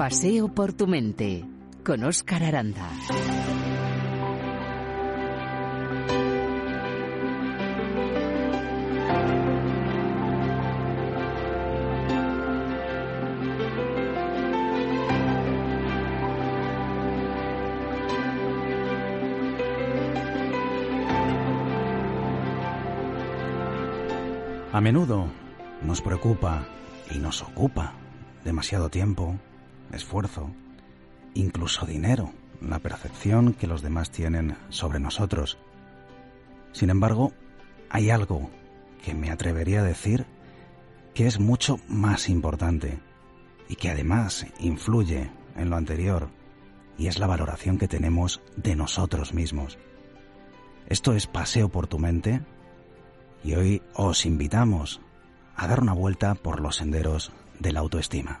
Paseo por tu mente con Óscar Aranda. A menudo nos preocupa y nos ocupa demasiado tiempo, esfuerzo, incluso dinero, la percepción que los demás tienen sobre nosotros. Sin embargo, hay algo que me atrevería a decir que es mucho más importante y que además influye en lo anterior, y es la valoración que tenemos de nosotros mismos. Esto es Paseo por tu mente, y hoy os invitamos a dar una vuelta por los senderos de la autoestima.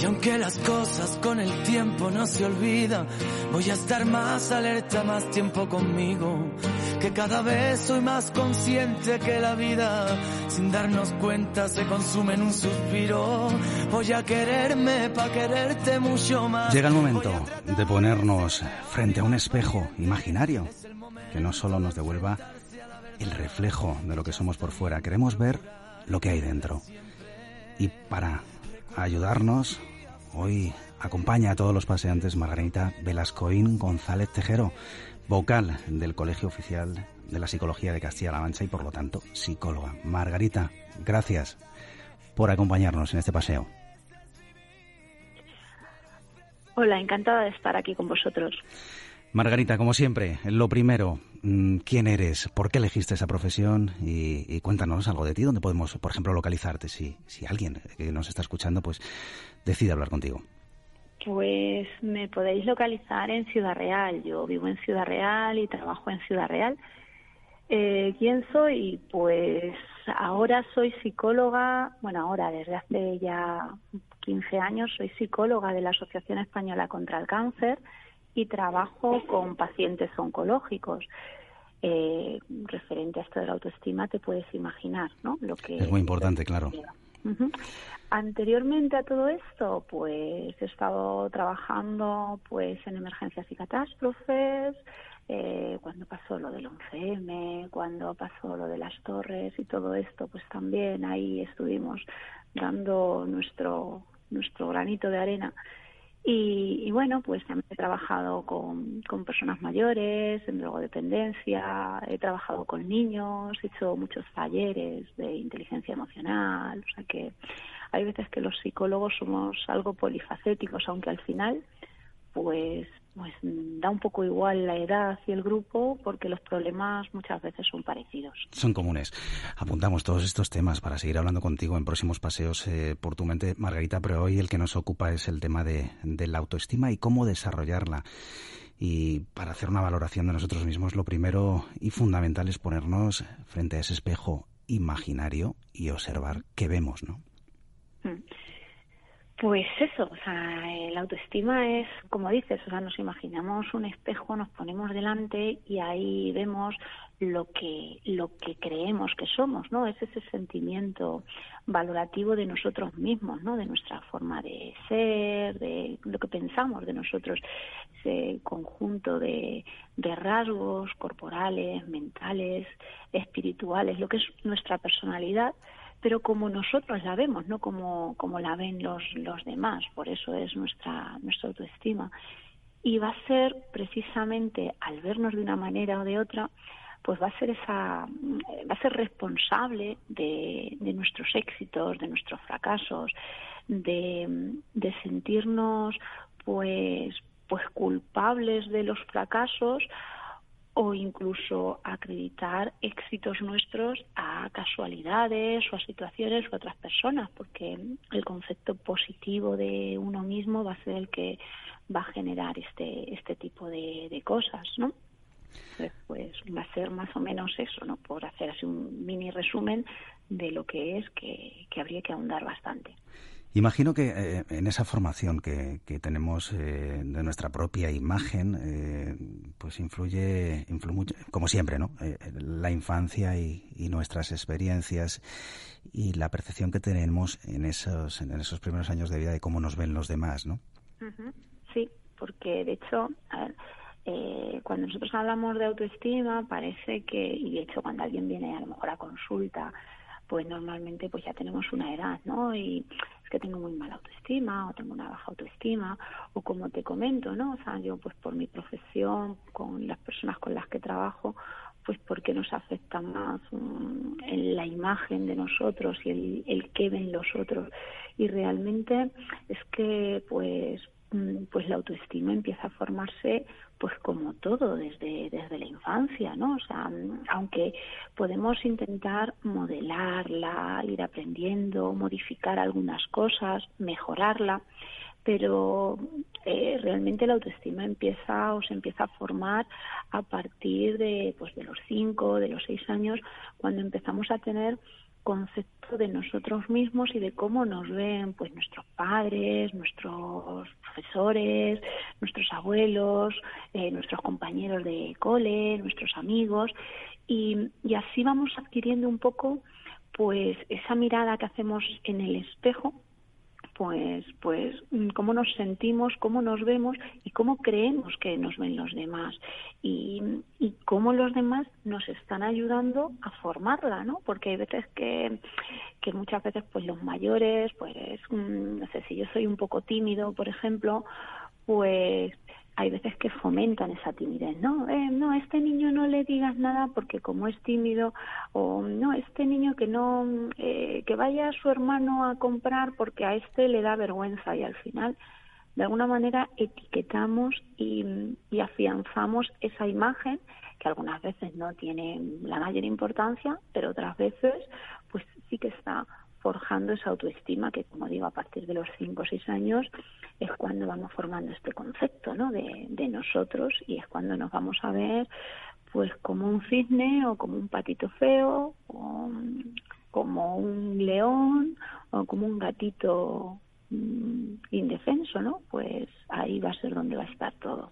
y aunque las cosas con el tiempo no se olvidan, voy a estar más alerta, más tiempo conmigo. Que cada vez soy más consciente que la vida, sin darnos cuenta, se consume en un suspiro. Voy a quererme para quererte mucho más. Llega el momento de ponernos frente a un espejo imaginario que no solo nos devuelva el reflejo de lo que somos por fuera, queremos ver lo que hay dentro. Y para ayudarnos, hoy acompaña a todos los paseantes Margarita Velascoín González Tejero, vocal del Colegio Oficial de la Psicología de Castilla-La Mancha y por lo tanto psicóloga. Margarita, gracias por acompañarnos en este paseo. Hola, encantada de estar aquí con vosotros. Margarita, como siempre, lo primero, ¿quién eres? ¿Por qué elegiste esa profesión? Y, cuéntanos algo de ti, donde podemos, por ejemplo, localizarte, si, si alguien que nos está escuchando, pues decide hablar contigo. Pues me podéis localizar en Ciudad Real. Yo vivo en Ciudad Real y trabajo en Ciudad Real. Eh, ¿Quién soy? Pues ahora soy psicóloga, bueno, ahora desde hace ya 15 años soy psicóloga de la Asociación Española contra el Cáncer y trabajo con pacientes oncológicos. Eh, referente a esto de la autoestima, te puedes imaginar, ¿no? Lo que es muy importante, claro. Anteriormente a todo esto, pues he estado trabajando pues en emergencias y catástrofes, eh, cuando pasó lo del 11M, cuando pasó lo de las torres y todo esto, pues también ahí estuvimos dando nuestro nuestro granito de arena y, bueno, pues también he trabajado con, con personas mayores, en drogodependencia, he trabajado con niños, he hecho muchos talleres de inteligencia emocional, o sea que hay veces que los psicólogos somos algo polifacéticos, aunque al final pues pues da un poco igual la edad y el grupo porque los problemas muchas veces son parecidos. Son comunes. Apuntamos todos estos temas para seguir hablando contigo en próximos paseos eh, por tu mente, Margarita, pero hoy el que nos ocupa es el tema de, de la autoestima y cómo desarrollarla. Y para hacer una valoración de nosotros mismos, lo primero y fundamental es ponernos frente a ese espejo imaginario y observar qué vemos, ¿no? Mm. Pues eso, o sea, la autoestima es, como dices, o sea, nos imaginamos un espejo, nos ponemos delante y ahí vemos lo que lo que creemos que somos, ¿no? Es ese sentimiento valorativo de nosotros mismos, ¿no? De nuestra forma de ser, de lo que pensamos de nosotros, ese conjunto de, de rasgos corporales, mentales, espirituales, lo que es nuestra personalidad pero como nosotros la vemos, no como, como la ven los, los demás, por eso es nuestra, nuestra autoestima. Y va a ser precisamente al vernos de una manera o de otra, pues va a ser esa, va a ser responsable de, de nuestros éxitos, de nuestros fracasos, de, de sentirnos pues, pues culpables de los fracasos o incluso acreditar éxitos nuestros a casualidades o a situaciones o a otras personas, porque el concepto positivo de uno mismo va a ser el que va a generar este, este tipo de, cosas, ¿no? pues va a ser más o menos eso, ¿no? Por hacer así un mini resumen de lo que es que, que habría que ahondar bastante. Imagino que eh, en esa formación que, tenemos eh, de nuestra propia imagen, eh, pues influye, influye, como siempre, ¿no? la infancia y, nuestras experiencias y la percepción que tenemos en esos, en esos primeros años de vida de cómo nos ven los demás, ¿no? Sí, porque de hecho, cuando nosotros hablamos de autoestima, parece que, y de hecho cuando alguien viene a lo mejor a consulta, pues normalmente pues ya tenemos una edad, ¿no? Y es que tengo muy mala autoestima o tengo una baja autoestima o como te comento, ¿no? O sea, yo pues por mi profesión, con las personas con las que trabajo, pues porque nos afecta más mm, en la imagen de nosotros y el, el qué ven los otros. Y realmente es que pues pues la autoestima empieza a formarse pues como todo desde, desde la infancia, ¿no? O sea, aunque podemos intentar modelarla, ir aprendiendo, modificar algunas cosas, mejorarla, pero eh, realmente la autoestima empieza o se empieza a formar a partir de pues de los cinco, de los seis años, cuando empezamos a tener concepto de nosotros mismos y de cómo nos ven pues nuestros padres, nuestros profesores, nuestros abuelos, eh, nuestros compañeros de cole, nuestros amigos. Y, y así vamos adquiriendo un poco pues esa mirada que hacemos en el espejo pues, pues mm, cómo nos sentimos, cómo nos vemos y cómo creemos que nos ven los demás y, y cómo los demás nos están ayudando a formarla, ¿no? Porque hay veces que, que muchas veces pues los mayores, pues mm, no sé si yo soy un poco tímido, por ejemplo, pues hay veces que fomentan esa timidez, ¿no? Eh, no, este niño no le digas nada porque como es tímido, o no, este niño que no, eh, que vaya a su hermano a comprar porque a este le da vergüenza y al final, de alguna manera, etiquetamos y, y afianzamos esa imagen que algunas veces no tiene la mayor importancia, pero otras veces, pues sí que está forjando esa autoestima que, como digo, a partir de los cinco o seis años es cuando vamos formando este concepto ¿no? de, nosotros y es cuando nos vamos a ver pues como un cisne o como un patito feo o como un león o como un gatito mm, indefenso, ¿no? Pues ahí va a ser donde va a estar todo.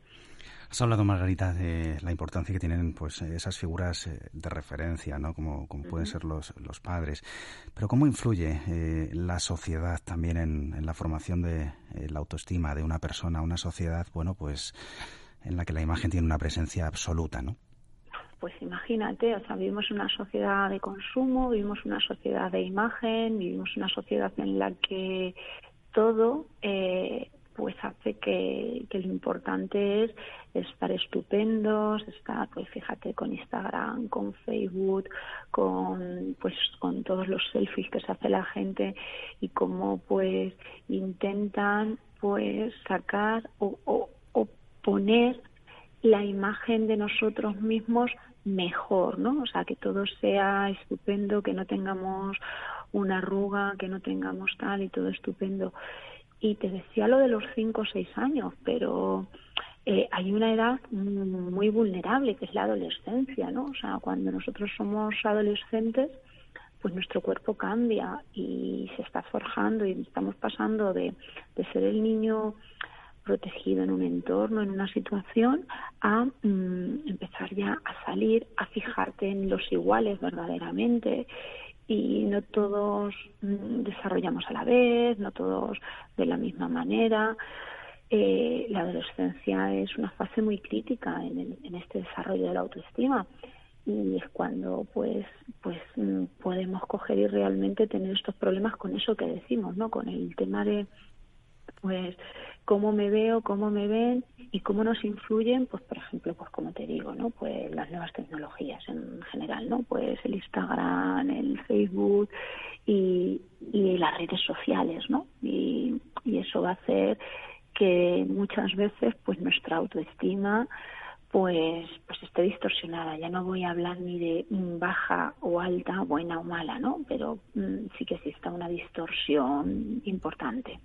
Has hablado, Margarita, de la importancia que tienen pues esas figuras eh, de referencia, ¿no? Como, como pueden ser los, los padres. Pero ¿cómo influye eh, la sociedad también en, la formación de eh, la autoestima de una persona, una sociedad, bueno, pues en la que la imagen tiene una presencia absoluta, ¿no? Pues imagínate, o sea, vivimos una sociedad de consumo, vivimos una sociedad de imagen, vivimos una sociedad en la que todo eh, pues hace que, que, lo importante es estar estupendos, estar, pues fíjate, con Instagram, con Facebook, con, pues, con todos los selfies que se hace la gente y cómo, pues, intentan, pues, sacar o, o, o poner la imagen de nosotros mismos mejor, ¿no? O sea, que todo sea estupendo, que no tengamos una arruga, que no tengamos tal y todo estupendo. Y te decía lo de los cinco o seis años, pero eh, hay una edad muy vulnerable que es la adolescencia, ¿no? O sea, cuando nosotros somos adolescentes, pues nuestro cuerpo cambia y se está forjando y estamos pasando de, de ser el niño protegido en un entorno, en una situación, a mm, empezar ya a salir, a fijarte en los iguales verdaderamente y no todos mm, desarrollamos a la vez, no todos de la misma manera. Eh, la adolescencia es una fase muy crítica en, en, este desarrollo de la autoestima y es cuando pues pues mm, podemos coger y realmente tener estos problemas con eso que decimos, ¿no? Con el tema de pues cómo me veo, cómo me ven y cómo nos influyen, pues por ejemplo, pues como te digo, ¿no? Pues las nuevas tecnologías en general, ¿no? Pues el Instagram, el Facebook y, y las redes sociales, ¿no? Y, y eso va a hacer que muchas veces pues nuestra autoestima pues, pues esté distorsionada. Ya no voy a hablar ni de baja o alta, buena o mala, ¿no? Pero mm, sí que exista una distorsión importante.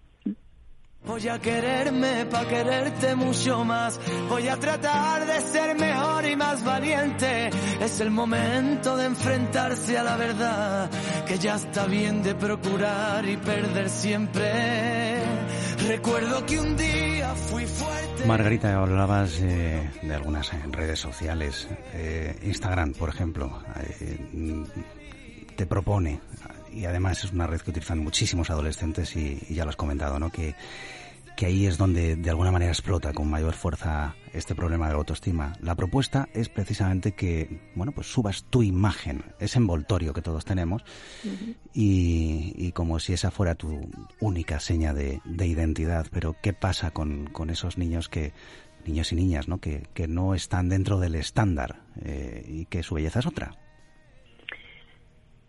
Voy a quererme para quererte mucho más. Voy a tratar de ser mejor y más valiente. Es el momento de enfrentarse a la verdad. Que ya está bien de procurar y perder siempre. Recuerdo que un día fui fuerte. Margarita, hablabas de algunas redes sociales. Eh, Instagram, por ejemplo, eh, te propone y además es una red que utilizan muchísimos adolescentes y, ya lo has comentado, ¿no? Que, que ahí es donde de alguna manera explota con mayor fuerza este problema de la autoestima. La propuesta es precisamente que, bueno, pues subas tu imagen, ese envoltorio que todos tenemos, y, como si esa fuera tu única seña de, identidad. Pero, ¿qué pasa con, con, esos niños que, niños y niñas, ¿no? Que, que no están dentro del estándar eh, y que su belleza es otra?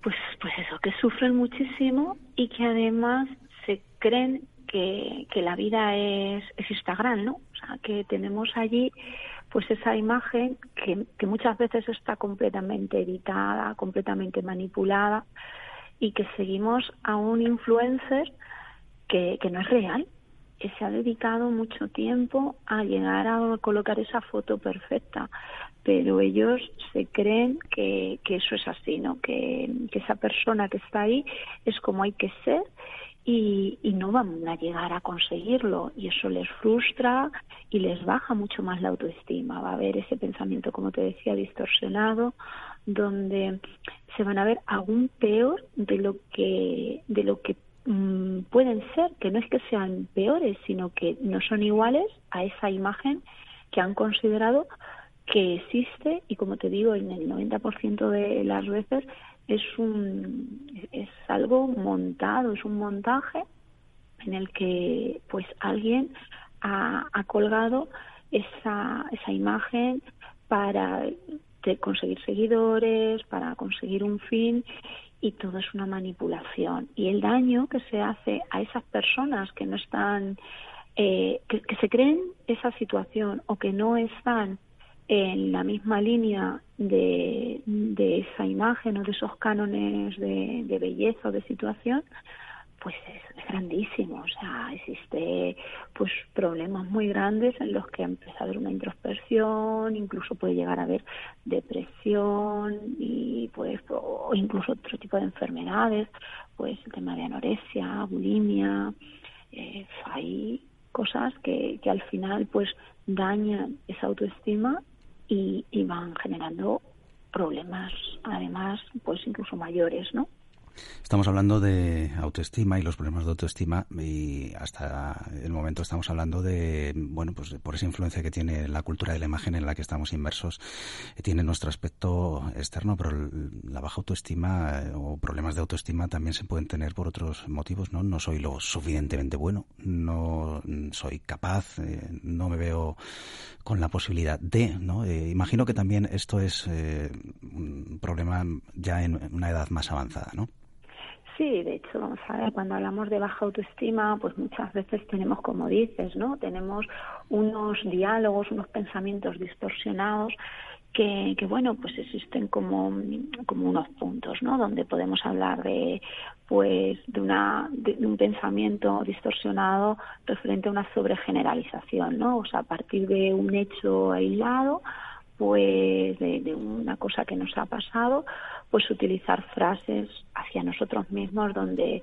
Pues, pues eso, que sufren muchísimo y que además se creen que, que la vida es, es Instagram, ¿no? O sea, que tenemos allí pues esa imagen que, que muchas veces está completamente editada, completamente manipulada y que seguimos a un influencer que, que no es real, que se ha dedicado mucho tiempo a llegar a colocar esa foto perfecta, pero ellos se creen que, eso es así, ¿no? Que, esa persona que está ahí es como hay que ser y, no van a llegar a conseguirlo y eso les frustra y les baja mucho más la autoestima. Va a haber ese pensamiento, como te decía, distorsionado, donde se van a ver aún peor de lo que de lo que Mm, pueden ser, que no es que sean peores, sino que no son iguales a esa imagen que han considerado que existe y como te digo, en el 90% de las veces es un es algo montado, es un montaje en el que pues alguien ha, colgado esa, esa imagen para conseguir seguidores, para conseguir un fin y todo es una manipulación. Y el daño que se hace a esas personas que no están, eh, que, se creen esa situación o que no están en la misma línea de, de esa imagen o de esos cánones de, de belleza o de situación, pues es, grandísimo. O sea, existe pues problemas muy grandes en los que empieza a haber una introspección, incluso puede llegar a haber depresión y pues o incluso otro tipo de enfermedades, pues el tema de anorexia, bulimia, eh, hay cosas que, que al final pues dañan esa autoestima y, y van generando problemas además pues incluso mayores, ¿no? Estamos hablando de autoestima y los problemas de autoestima y hasta el momento estamos hablando de, bueno, pues por esa influencia que tiene la cultura de la imagen en la que estamos inmersos, eh, tiene nuestro aspecto externo, pero la baja autoestima eh, o problemas de autoestima también se pueden tener por otros motivos, ¿no? No soy lo suficientemente bueno, no soy capaz, eh, no me veo con la posibilidad de, ¿no? imagino que también esto es un problema ya en una edad más avanzada, ¿no? Sí, de hecho, vamos a ver, cuando hablamos de baja autoestima, pues muchas veces tenemos, como dices, ¿no? Tenemos unos diálogos, unos pensamientos distorsionados que, que, bueno pues existen como, como unos puntos no donde podemos hablar de pues de una de un pensamiento distorsionado referente a una sobregeneralización no o sea a partir de un hecho aislado pues de, una cosa que nos ha pasado pues utilizar frases hacia nosotros mismos donde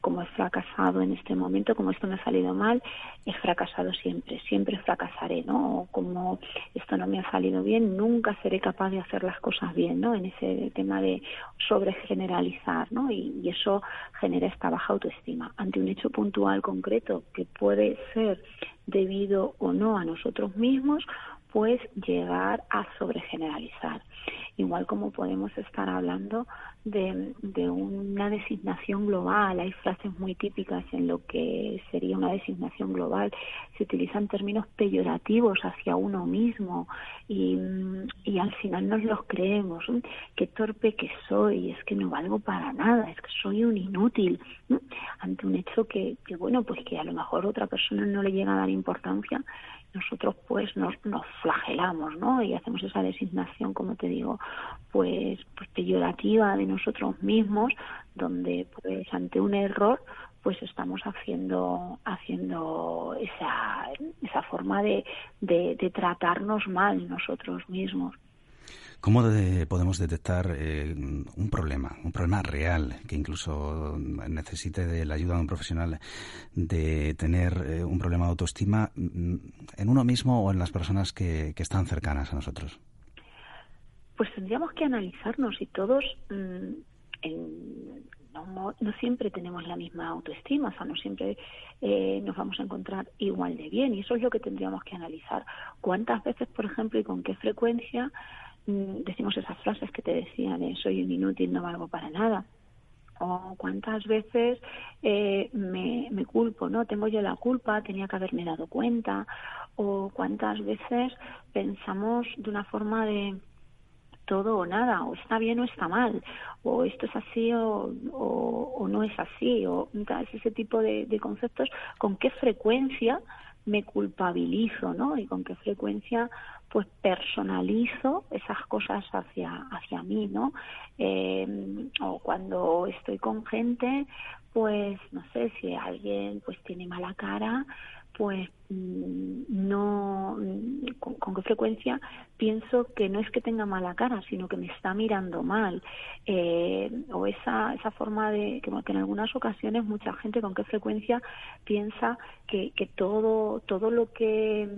como he fracasado en este momento, como esto me ha salido mal, he fracasado siempre, siempre fracasaré, ¿no? O como esto no me ha salido bien, nunca seré capaz de hacer las cosas bien, ¿no? En ese tema de sobregeneralizar, ¿no? Y, y eso genera esta baja autoestima. Ante un hecho puntual concreto que puede ser debido o no a nosotros mismos, pues llegar a sobregeneralizar. Igual como podemos estar hablando de, de, una designación global, hay frases muy típicas en lo que sería una designación global, se utilizan términos peyorativos hacia uno mismo, y, y al final nos los creemos. Qué torpe que soy, es que no valgo para nada, es que soy un inútil ante un hecho que, que, bueno, pues que a lo mejor otra persona no le llega a dar importancia nosotros pues nos, nos flagelamos, ¿no? Y hacemos esa designación, como te digo, pues, pues peyorativa de nosotros mismos, donde pues ante un error pues estamos haciendo haciendo esa, esa forma de, de, de tratarnos mal nosotros mismos. ¿Cómo podemos detectar eh, un problema, un problema real, que incluso necesite de la ayuda de un profesional, de tener eh, un problema de autoestima mm, en uno mismo o en las personas que, están cercanas a nosotros? Pues tendríamos que analizarnos y todos mm, no, siempre tenemos la misma autoestima, o sea, no siempre eh, nos vamos a encontrar igual de bien y eso es lo que tendríamos que analizar. ¿Cuántas veces, por ejemplo, y con qué frecuencia decimos esas frases que te decían, soy un inútil, no valgo para nada. O cuántas veces eh, me, me culpo, ¿no? Tengo yo la culpa, tenía que haberme dado cuenta. O cuántas veces pensamos de una forma de todo o nada, o está bien o está mal, o esto es así o, o, no es así, o ese tipo de, de conceptos, con qué frecuencia me culpabilizo, ¿no? Y con qué frecuencia pues personalizo esas cosas hacia hacia mí no eh, o cuando estoy con gente pues no sé si alguien pues tiene mala cara pues mm, no con, qué frecuencia pienso que no es que tenga mala cara sino que me está mirando mal. Eh, o esa esa forma de que, que en algunas ocasiones mucha gente con qué frecuencia piensa que, que todo todo lo que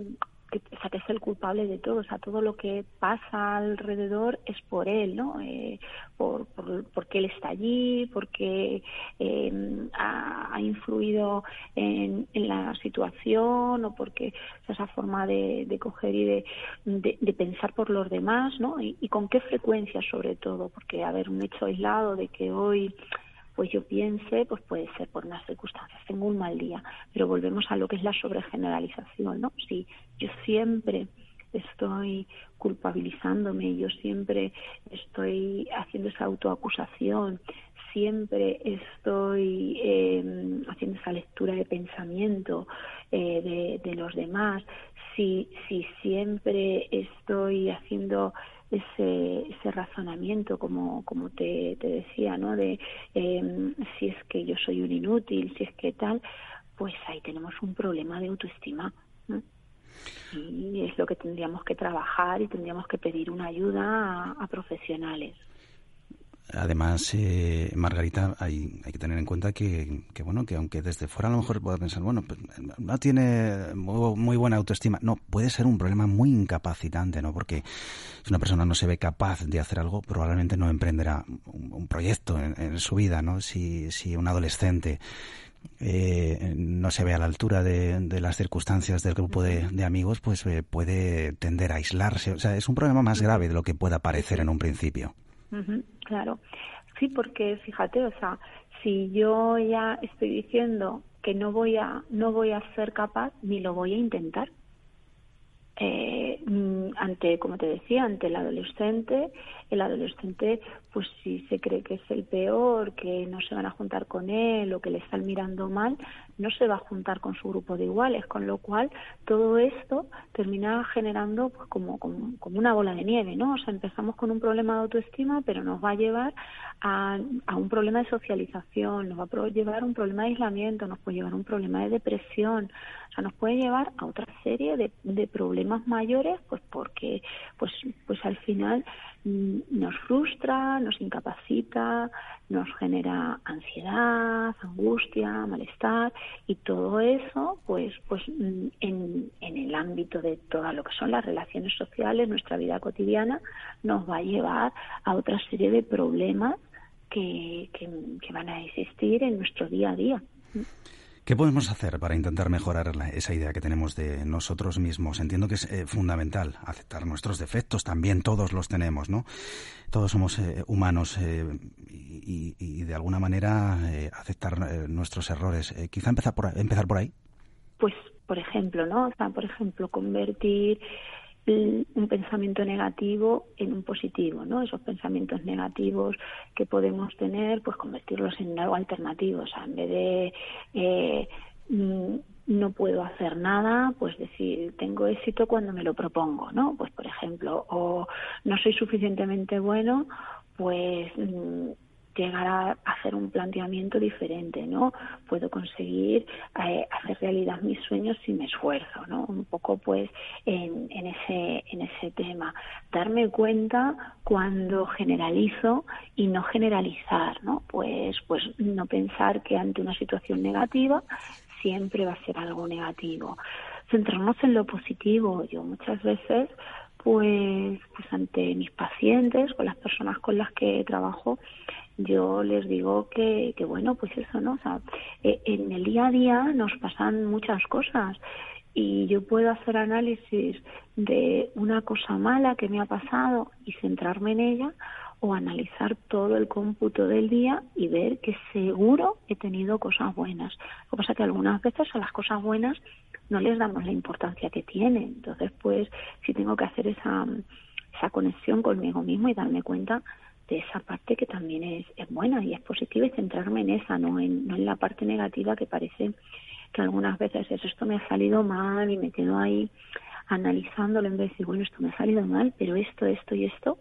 que, sea, que es el culpable de todo, o sea, todo lo que pasa alrededor es por él, ¿no? Eh, por, por, porque él está allí, porque eh, ha, influido en, la situación o porque esa forma de, coger y de, de, pensar por los demás, ¿no? Y, y con qué frecuencia sobre todo, porque haber un hecho aislado de que hoy pues yo piense, pues puede ser por unas circunstancias, tengo un mal día, pero volvemos a lo que es la sobregeneralización, ¿no? Si yo siempre estoy culpabilizándome, yo siempre estoy haciendo esa autoacusación, siempre estoy eh, haciendo esa lectura de pensamiento eh, de, de, los demás, si, si siempre estoy haciendo ese, ese razonamiento, como, como te, te decía, ¿no? De eh, si es que yo soy un inútil, si es que tal, pues ahí tenemos un problema de autoestima. Y es lo que tendríamos que trabajar y tendríamos que pedir una ayuda a profesionales. Además, eh, Margarita, hay, hay, que tener en cuenta que, bueno, que aunque desde fuera a lo mejor pueda pensar, bueno, pues, no tiene muy, buena autoestima. No, puede ser un problema muy incapacitante, ¿no? Porque si una persona no se ve capaz de hacer algo, probablemente no emprenderá un, proyecto en, su vida, ¿no? Si, si un adolescente eh, no se ve a la altura de, las circunstancias del grupo de, de amigos, pues eh, puede tender a aislarse. O sea, es un problema más grave de lo que pueda parecer en un principio claro. Sí, porque fíjate, o sea, si yo ya estoy diciendo que no voy a no voy a ser capaz ni lo voy a intentar eh, mm, ante como te decía ante el adolescente el adolescente pues si se cree que es el peor que no se van a juntar con él o que le están mirando mal no se va a juntar con su grupo de iguales, con lo cual todo esto termina generando pues, como, como, una bola de nieve, ¿no? O sea, empezamos con un problema de autoestima, pero nos va a llevar a, a un problema de socialización, nos va a llevar a un problema de aislamiento, nos puede llevar a un problema de depresión, o sea, nos puede llevar a otra serie de, de problemas mayores, pues porque, pues, pues al final nos frustra, nos incapacita, nos genera ansiedad, angustia, malestar y todo eso, pues, pues mm, en, en el ámbito de todo lo que son las relaciones sociales, nuestra vida cotidiana, nos va a llevar a otra serie de problemas que, que, que van a existir en nuestro día a día. ¿Qué podemos hacer para intentar mejorar esa idea que tenemos de nosotros mismos? Entiendo que es eh, fundamental aceptar nuestros defectos, también todos los tenemos, ¿no? Todos somos eh, humanos eh, y, de alguna manera aceptar nuestros errores. quizá empezar por, empezar por ahí. Pues, por ejemplo, ¿no? O sea, por ejemplo, convertir un pensamiento negativo en un positivo, ¿no? Esos pensamientos negativos que podemos tener, pues convertirlos en algo alternativo, o sea, en vez de eh, mm, no puedo hacer nada, pues decir, tengo éxito cuando me lo propongo, ¿no? Pues por ejemplo, o no soy suficientemente bueno, pues mm, llegar a hacer un planteamiento diferente, ¿no? Puedo conseguir eh, hacer realidad mis sueños si me esfuerzo, ¿no? Un poco, pues, en, en, ese, en ese tema. Darme cuenta cuando generalizo y no generalizar, ¿no? Pues, pues no pensar que ante una situación negativa siempre va a ser algo negativo. Centrarnos en lo positivo. Yo muchas veces pues, pues ante mis pacientes o las personas con las que trabajo, yo les digo que, que bueno, pues eso, ¿no? O sea, eh, en el día a día nos pasan muchas cosas y yo puedo hacer análisis de una cosa mala que me ha pasado y centrarme en ella o analizar todo el cómputo del día y ver que seguro he tenido cosas buenas. Lo que pasa es que algunas veces a las cosas buenas no les damos la importancia que tienen. Entonces, pues, si tengo que hacer esa, esa conexión conmigo mismo y darme cuenta de esa parte que también es, es buena y es positiva y centrarme en esa, no en, no en la parte negativa que parece que algunas veces es esto me ha salido mal y me quedo ahí analizándolo en vez de decir, bueno, esto me ha salido mal, pero esto, esto y esto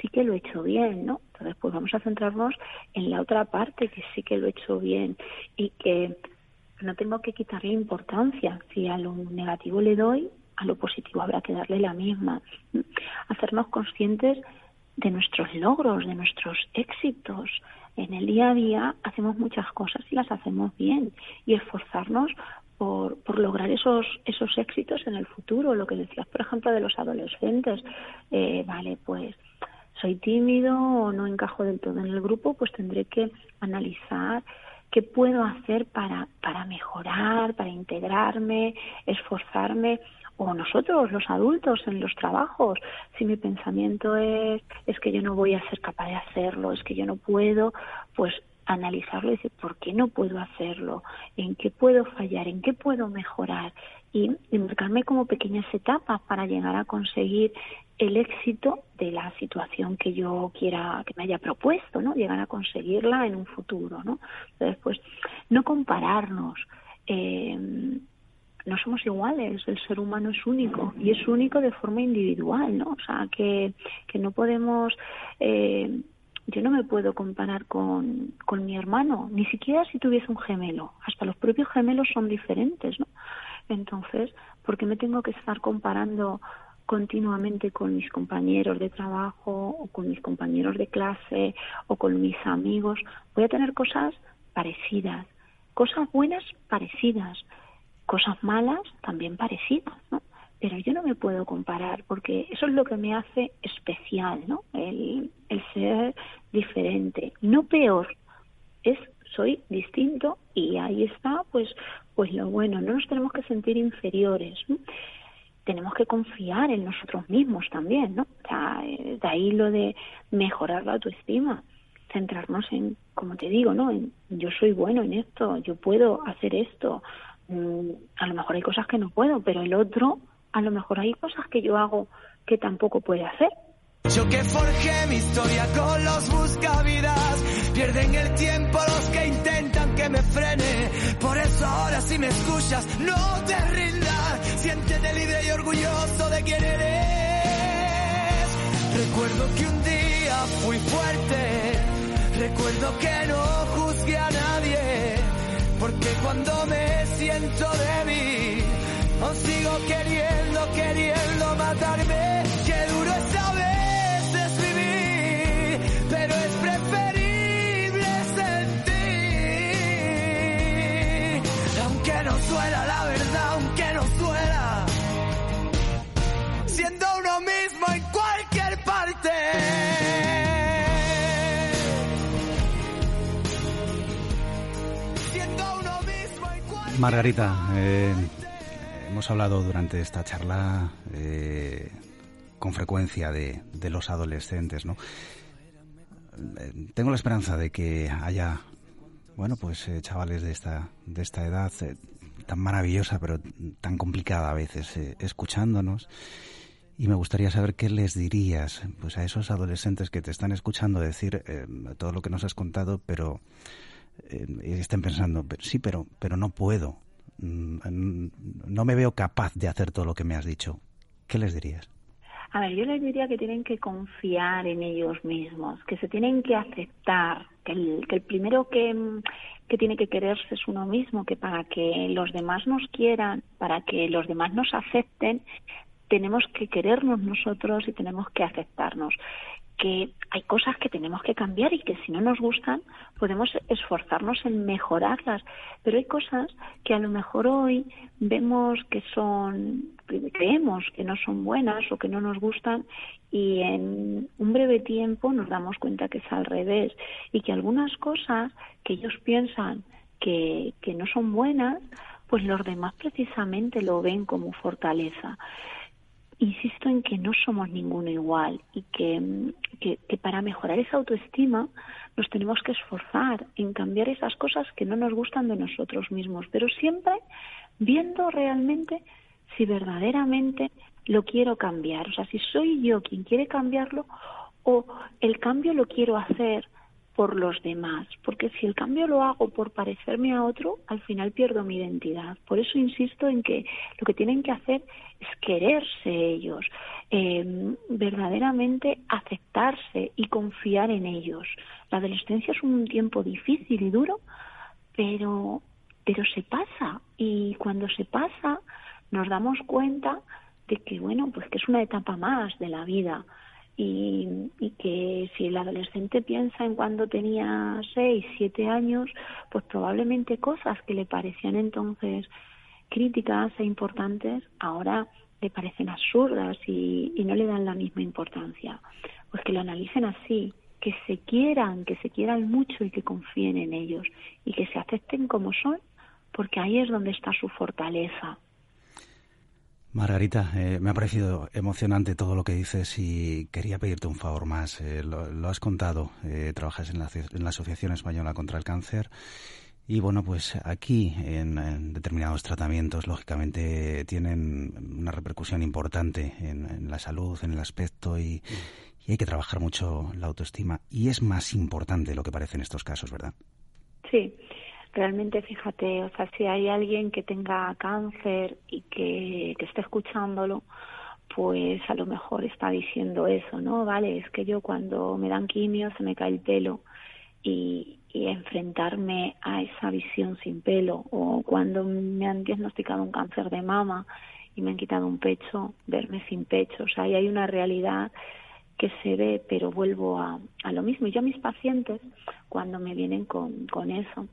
sí que lo he hecho bien, ¿no? Entonces, pues vamos a centrarnos en la otra parte que sí que lo he hecho bien y que no tengo que quitarle importancia. Si a lo negativo le doy, a lo positivo habrá que darle la misma. Hacernos conscientes de nuestros logros, de nuestros éxitos. En el día a día hacemos muchas cosas y las hacemos bien y esforzarnos por, por lograr esos, esos éxitos en el futuro. Lo que decías, por ejemplo, de los adolescentes. Eh, vale, pues soy tímido o no encajo del todo en el grupo, pues tendré que analizar qué puedo hacer para, para mejorar, para integrarme, esforzarme, o nosotros, los adultos, en los trabajos. Si mi pensamiento es, es que yo no voy a ser capaz de hacerlo, es que yo no puedo, pues analizarlo y decir, ¿por qué no puedo hacerlo? ¿En qué puedo fallar? ¿En qué puedo mejorar? Y, y marcarme como pequeñas etapas para llegar a conseguir el éxito de la situación que yo quiera, que me haya propuesto, ¿no? Llegar a conseguirla en un futuro, ¿no? Entonces, pues, no compararnos. Eh, no somos iguales, el ser humano es único y es único de forma individual, ¿no? O sea, que, que no podemos, eh, yo no me puedo comparar con, con mi hermano, ni siquiera si tuviese un gemelo, hasta los propios gemelos son diferentes, ¿no? Entonces, ¿por qué me tengo que estar comparando continuamente con mis compañeros de trabajo o con mis compañeros de clase o con mis amigos. Voy a tener cosas parecidas, cosas buenas parecidas, cosas malas también parecidas, ¿no? Pero yo no me puedo comparar porque eso es lo que me hace especial, ¿no? El, el ser diferente, no peor, es soy distinto y ahí está pues pues lo bueno, no nos tenemos que sentir inferiores. tenemos que confiar en nosotros mismos también, ¿no? O sea, eh, de ahí lo de mejorar la autoestima, centrarnos en, como te digo, ¿no? En, yo soy bueno en esto, yo puedo hacer esto. Mm, a lo mejor hay cosas que no puedo, pero el otro, a lo mejor hay cosas que yo hago que tampoco puede hacer. Yo que forjé mi historia con los buscavidas, pierden el tiempo los que intentan que me frene. Por eso ahora si me escuchas, no te rindas, siéntete libre y orgulloso de quién eres. Recuerdo que un día fui fuerte, recuerdo que no juzgué a nadie, porque cuando me siento débil, os sigo queriendo, queriendo matarme. Margarita, eh, hemos hablado durante esta charla eh, con frecuencia de, los adolescentes, ¿no? Eh, tengo la esperanza de que haya, bueno, pues eh, chavales de esta, de esta edad eh, tan maravillosa, pero tan complicada a veces, escuchándonos Y me gustaría saber qué les dirías pues a esos adolescentes que te están escuchando decir todo lo que nos has contado, pero eh, estén pensando, sí, pero, pero no puedo, mm, no me veo capaz de hacer todo lo que me has dicho. ¿Qué les dirías? A ver, yo les diría que tienen que confiar en ellos mismos, que se tienen que aceptar, que el, que el primero que, que tiene que quererse es uno mismo, que para que los demás nos quieran, para que los demás nos acepten, tenemos que querernos nosotros y tenemos que aceptarnos que hay cosas que tenemos que cambiar y que si no nos gustan podemos esforzarnos en mejorarlas, pero hay cosas que a lo mejor hoy vemos que son, creemos que no son buenas o que no nos gustan y en un breve tiempo nos damos cuenta que es al revés y que algunas cosas que ellos piensan que, que no son buenas, pues los demás precisamente lo ven como fortaleza insisto en que no somos ninguno igual y que, que, para mejorar esa autoestima nos tenemos que esforzar en cambiar esas cosas que no nos gustan de nosotros mismos, pero siempre viendo realmente si verdaderamente lo quiero cambiar, o sea, si soy yo quien quiere cambiarlo o el cambio lo quiero hacer por los demás, porque si el cambio lo hago por parecerme a otro, al final pierdo mi identidad. Por eso insisto en que lo que tienen que hacer es quererse ellos, eh, verdaderamente aceptarse y confiar en ellos. La adolescencia es un tiempo difícil y duro, pero, pero se pasa y cuando se pasa nos damos cuenta de que bueno, pues que es una etapa más de la vida y, que si el adolescente piensa en cuando tenía seis, siete años, pues probablemente cosas que le parecían entonces críticas e importantes ahora le parecen absurdas y, y no le dan la misma importancia. Pues que lo analicen así, que se quieran, que se quieran mucho y que confíen en ellos y que se acepten como son, porque ahí es donde está su fortaleza. Margarita, eh, me ha parecido emocionante todo lo que dices y quería pedirte un favor más. Eh, lo, has contado, eh, trabajas en la, en la, Asociación Española contra el Cáncer y bueno, pues aquí en, determinados tratamientos, lógicamente, tienen una repercusión importante en, la salud, en el aspecto y, y hay que trabajar mucho la autoestima y es más importante lo que parece en estos casos, ¿verdad? Sí realmente fíjate, o sea, si hay alguien que tenga cáncer y que, que esté escuchándolo, pues a lo mejor está diciendo eso, ¿no? Vale, es que yo cuando me dan quimio se me cae el pelo y, y enfrentarme a esa visión sin pelo o cuando me han diagnosticado un cáncer de mama y me han quitado un pecho, verme sin pecho, o sea, ahí hay una realidad que se ve, pero vuelvo a, a lo mismo. Y yo a mis pacientes, cuando me vienen con, con eso,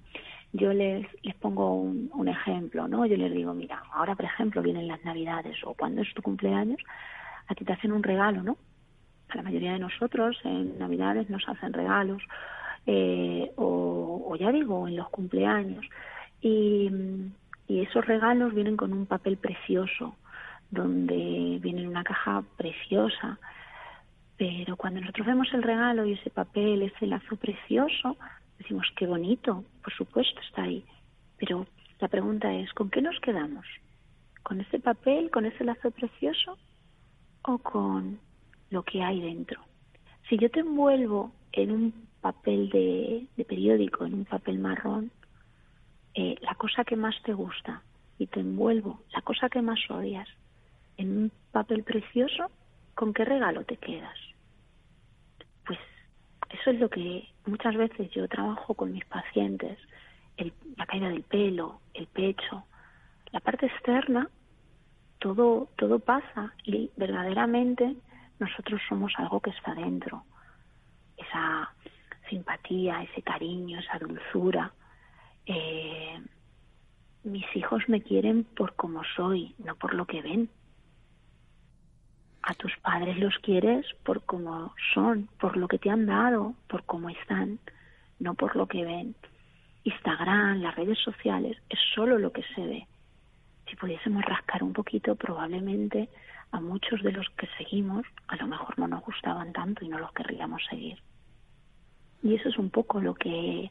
yo les, les pongo un, un, ejemplo, ¿no? Yo les digo, mira, ahora por ejemplo vienen las navidades o cuando es tu cumpleaños, a ti te hacen un regalo, ¿no? A la mayoría de nosotros en navidades nos hacen regalos, eh, o, o, ya digo, en los cumpleaños. Y, y esos regalos vienen con un papel precioso, donde viene una caja preciosa. Pero cuando nosotros vemos el regalo y ese papel, ese lazo precioso, Decimos, qué bonito, por supuesto está ahí. Pero la pregunta es, ¿con qué nos quedamos? ¿Con ese papel, con ese lazo precioso o con lo que hay dentro? Si yo te envuelvo en un papel de, periódico, en un papel marrón, eh, la cosa que más te gusta y te envuelvo la cosa que más odias en un papel precioso, ¿con qué regalo te quedas? Eso es lo que muchas veces yo trabajo con mis pacientes, la caída del pelo, el pecho, la parte externa, todo, todo pasa y verdaderamente nosotros somos algo que está dentro. Esa simpatía, ese cariño, esa dulzura. Eh, mis hijos me quieren por como soy, no por lo que ven a tus padres los quieres por cómo son, por lo que te han dado, por cómo están, no por lo que ven. Instagram, las redes sociales, es solo lo que se ve. Si pudiésemos rascar un poquito, probablemente a muchos de los que seguimos a lo mejor no nos gustaban tanto y no los querríamos seguir. Y eso es un poco lo que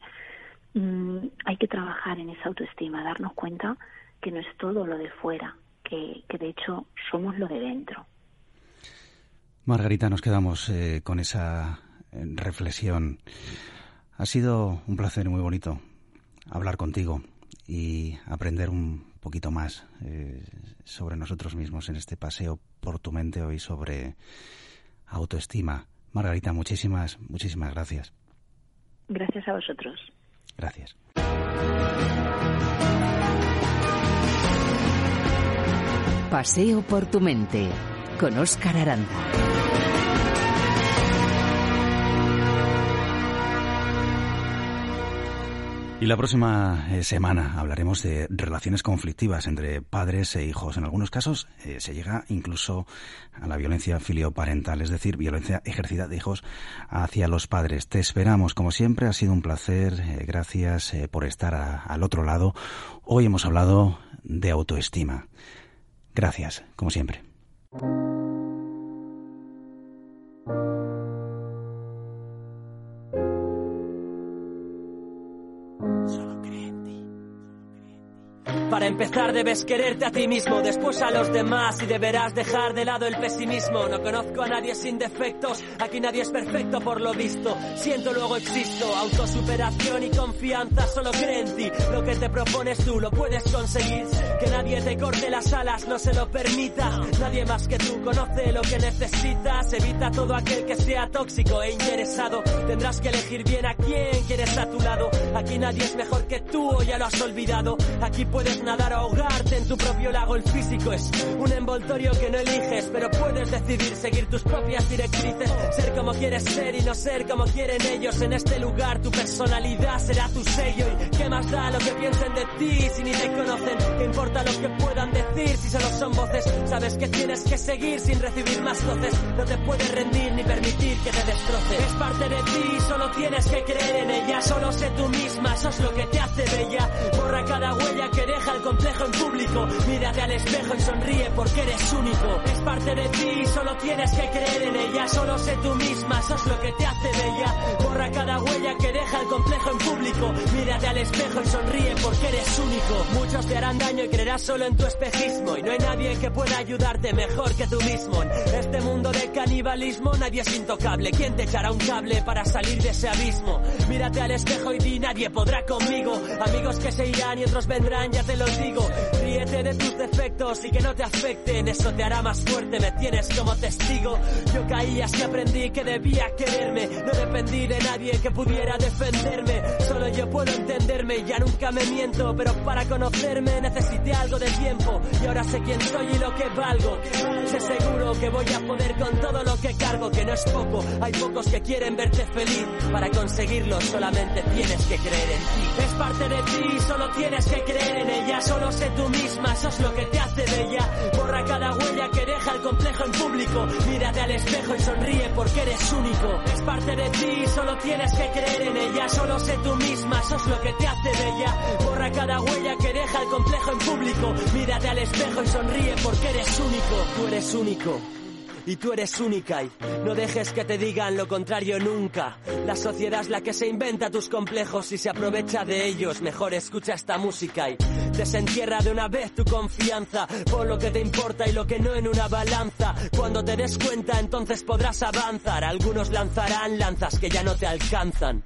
mm, hay que trabajar en esa autoestima, darnos cuenta que no es todo lo de fuera, que, que de hecho somos lo de dentro. Margarita, nos quedamos eh, con esa eh, reflexión. Ha sido un placer muy bonito hablar contigo y aprender un poquito más eh, sobre nosotros mismos en este paseo por tu mente hoy sobre autoestima. Margarita, muchísimas, muchísimas gracias. Gracias a vosotros. Gracias. Paseo por tu mente con Óscar Aranda. Y la próxima eh, semana hablaremos de relaciones conflictivas entre padres e hijos. En algunos casos eh, se llega incluso a la violencia filioparental, es decir, violencia ejercida de hijos hacia los padres. Te esperamos, como siempre, ha sido un placer. Eh, gracias por estar al otro lado. Hoy hemos hablado de autoestima. Gracias, como siempre. Para empezar debes quererte a ti mismo, después a los demás y deberás dejar de lado el pesimismo. No conozco a nadie sin defectos, aquí nadie es perfecto por lo visto. Siento luego existo, autosuperación y confianza, solo cree en ti. Lo que te propones tú lo puedes conseguir. Que nadie te corte las alas, no se lo permita. Nadie más que tú conoce lo que necesitas. Evita todo aquel que sea tóxico e interesado. Tendrás que elegir bien a quién quieres a tu lado. Aquí nadie es mejor que tú o ya lo has olvidado. Aquí puedes nadar o ahogarte en tu propio lago. El físico es un envoltorio que no eliges, pero puedes decidir seguir tus propias directrices, ser como quieres ser y no ser como quieren ellos. En este lugar tu personalidad será tu sello y qué más da lo que piensen de ti si ni te conocen, qué importa lo que puedan decir si solo son voces. Sabes que tienes que seguir sin recibir más voces, no te puedes rendir ni permitir que te destroce. Es parte de ti, solo tienes que creer en ella, solo sé tú misma, eso es lo que te hace bella. Borra cada huella que el complejo en público. Mírate al espejo y sonríe porque eres único. Es parte de ti, solo tienes que creer en ella. Solo sé tú misma, eso es lo que te hace bella. Borra cada huella que deja el complejo en público. Mírate al espejo y sonríe porque eres único. Muchos te harán daño y creerás solo en tu espejismo. Y no hay nadie que pueda ayudarte mejor que tú mismo. En este mundo de canibalismo nadie es intocable. ¿Quién te echará un cable para salir de ese abismo? Mírate al espejo y di nadie podrá conmigo. Amigos que se irán y otros vendrán, ya te lo digo. De tus defectos y que no te afecten. Eso te hará más fuerte, me tienes como testigo. Yo caí así aprendí que debía quererme. No dependí de nadie que pudiera defenderme. Solo yo puedo entenderme, ya nunca me miento. Pero para conocerme necesité algo de tiempo. Y ahora sé quién soy y lo que valgo. Sé seguro que voy a poder con todo lo que cargo, que no es poco. Hay pocos que quieren verte feliz. Para conseguirlo solamente tienes que creer en ti. Es parte de ti, solo tienes que creer en ella solo sé tú es lo que te hace bella. Borra cada huella que deja el complejo en público. Mírate al espejo y sonríe porque eres único. Es parte de ti, solo tienes que creer en ella. Solo sé tú misma, eso es lo que te hace bella. Borra cada huella que deja el complejo en público. Mírate al espejo y sonríe porque eres único. Tú eres único y tú eres única y no dejes que te digan lo contrario nunca. La sociedad es la que se inventa tus complejos y se aprovecha de ellos. Mejor escucha esta música y desentierra de una vez tu confianza por lo que te importa y lo que no en una balanza. Cuando te des cuenta entonces podrás avanzar. Algunos lanzarán lanzas que ya no te alcanzan.